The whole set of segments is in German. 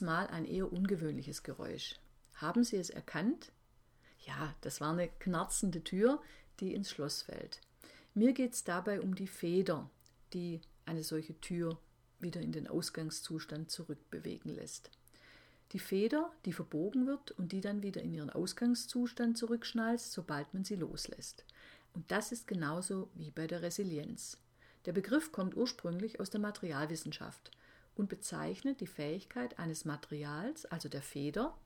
Mal ein eher ungewöhnliches Geräusch. Haben Sie es erkannt? Ja, das war eine knarzende Tür, die ins Schloss fällt. Mir geht es dabei um die Feder, die eine solche Tür wieder in den Ausgangszustand zurückbewegen lässt. Die Feder, die verbogen wird und die dann wieder in ihren Ausgangszustand zurückschnalzt, sobald man sie loslässt. Und das ist genauso wie bei der Resilienz. Der Begriff kommt ursprünglich aus der Materialwissenschaft und bezeichnet die Fähigkeit eines Materials, also der Feder,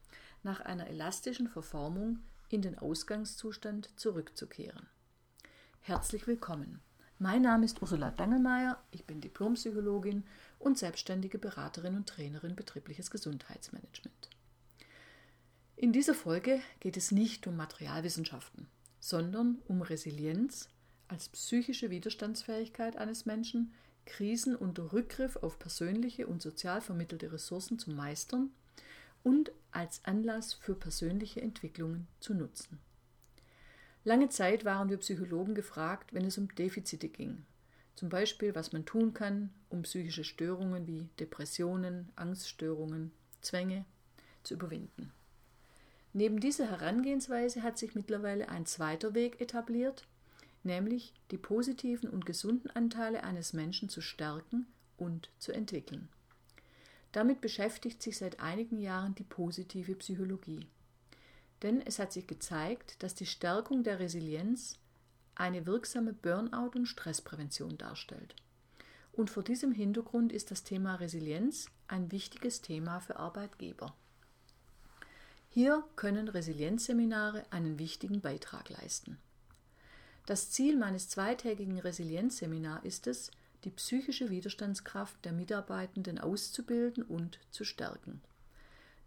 nach einer elastischen Verformung in den Ausgangszustand zurückzukehren. Herzlich willkommen. Mein Name ist Ursula Dangelmeier, ich bin Diplompsychologin und selbstständige Beraterin und Trainerin betriebliches Gesundheitsmanagement. In dieser Folge geht es nicht um Materialwissenschaften, sondern um Resilienz als psychische Widerstandsfähigkeit eines Menschen, Krisen unter Rückgriff auf persönliche und sozial vermittelte Ressourcen zu meistern und als Anlass für persönliche Entwicklungen zu nutzen. Lange Zeit waren wir Psychologen gefragt, wenn es um Defizite ging. Zum Beispiel, was man tun kann, um psychische Störungen wie Depressionen, Angststörungen, Zwänge zu überwinden. Neben dieser Herangehensweise hat sich mittlerweile ein zweiter Weg etabliert, nämlich die positiven und gesunden Anteile eines Menschen zu stärken und zu entwickeln. Damit beschäftigt sich seit einigen Jahren die positive Psychologie. Denn es hat sich gezeigt, dass die Stärkung der Resilienz eine wirksame Burnout- und Stressprävention darstellt. Und vor diesem Hintergrund ist das Thema Resilienz ein wichtiges Thema für Arbeitgeber. Hier können Resilienzseminare einen wichtigen Beitrag leisten. Das Ziel meines zweitägigen Resilienzseminars ist es, die psychische Widerstandskraft der Mitarbeitenden auszubilden und zu stärken.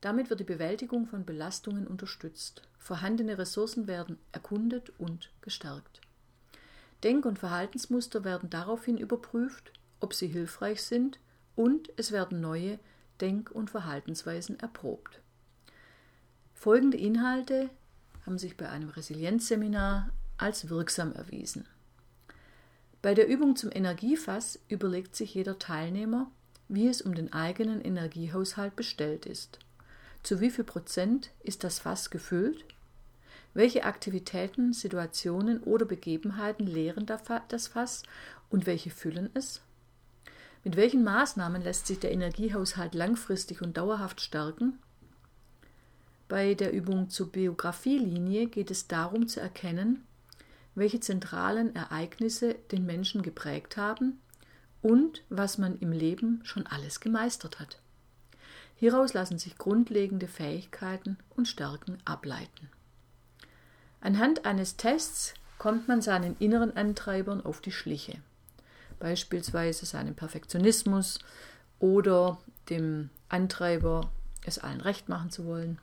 Damit wird die Bewältigung von Belastungen unterstützt. Vorhandene Ressourcen werden erkundet und gestärkt. Denk- und Verhaltensmuster werden daraufhin überprüft, ob sie hilfreich sind und es werden neue Denk- und Verhaltensweisen erprobt. Folgende Inhalte haben sich bei einem Resilienzseminar als wirksam erwiesen. Bei der Übung zum Energiefass überlegt sich jeder Teilnehmer, wie es um den eigenen Energiehaushalt bestellt ist. Zu wie viel Prozent ist das Fass gefüllt? Welche Aktivitäten, Situationen oder Begebenheiten leeren das Fass und welche füllen es? Mit welchen Maßnahmen lässt sich der Energiehaushalt langfristig und dauerhaft stärken? Bei der Übung zur Biografielinie geht es darum zu erkennen, welche zentralen Ereignisse den Menschen geprägt haben und was man im Leben schon alles gemeistert hat. Hieraus lassen sich grundlegende Fähigkeiten und Stärken ableiten. Anhand eines Tests kommt man seinen inneren Antreibern auf die Schliche, beispielsweise seinem Perfektionismus oder dem Antreiber, es allen recht machen zu wollen.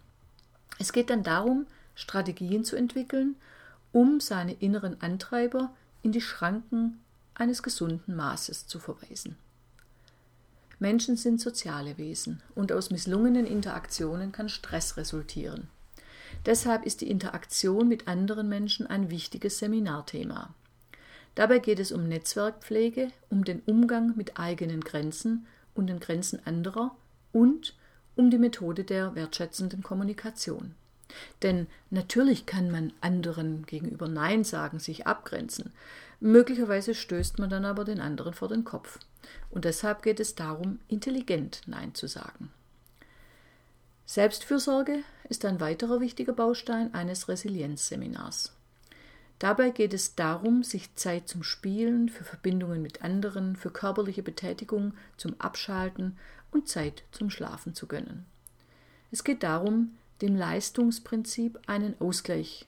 Es geht dann darum, Strategien zu entwickeln um seine inneren Antreiber in die Schranken eines gesunden Maßes zu verweisen. Menschen sind soziale Wesen und aus misslungenen Interaktionen kann Stress resultieren. Deshalb ist die Interaktion mit anderen Menschen ein wichtiges Seminarthema. Dabei geht es um Netzwerkpflege, um den Umgang mit eigenen Grenzen und den Grenzen anderer und um die Methode der wertschätzenden Kommunikation. Denn natürlich kann man anderen gegenüber Nein sagen, sich abgrenzen. Möglicherweise stößt man dann aber den anderen vor den Kopf. Und deshalb geht es darum, intelligent Nein zu sagen. Selbstfürsorge ist ein weiterer wichtiger Baustein eines Resilienzseminars. Dabei geht es darum, sich Zeit zum Spielen, für Verbindungen mit anderen, für körperliche Betätigung, zum Abschalten und Zeit zum Schlafen zu gönnen. Es geht darum, dem Leistungsprinzip einen Ausgleich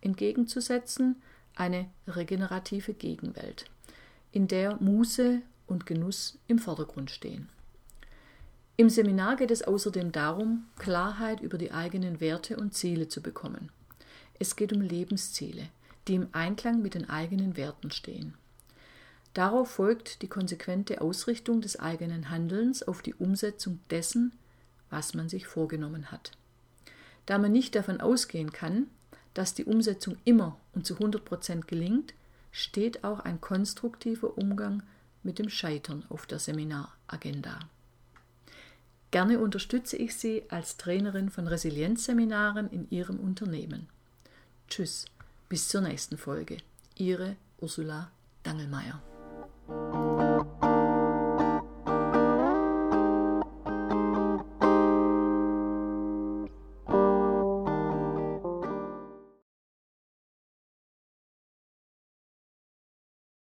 entgegenzusetzen, eine regenerative Gegenwelt, in der Muße und Genuss im Vordergrund stehen. Im Seminar geht es außerdem darum, Klarheit über die eigenen Werte und Ziele zu bekommen. Es geht um Lebensziele, die im Einklang mit den eigenen Werten stehen. Darauf folgt die konsequente Ausrichtung des eigenen Handelns auf die Umsetzung dessen, was man sich vorgenommen hat. Da man nicht davon ausgehen kann, dass die Umsetzung immer und zu 100 Prozent gelingt, steht auch ein konstruktiver Umgang mit dem Scheitern auf der Seminaragenda. Gerne unterstütze ich Sie als Trainerin von Resilienzseminaren in Ihrem Unternehmen. Tschüss, bis zur nächsten Folge. Ihre Ursula Dangelmeier.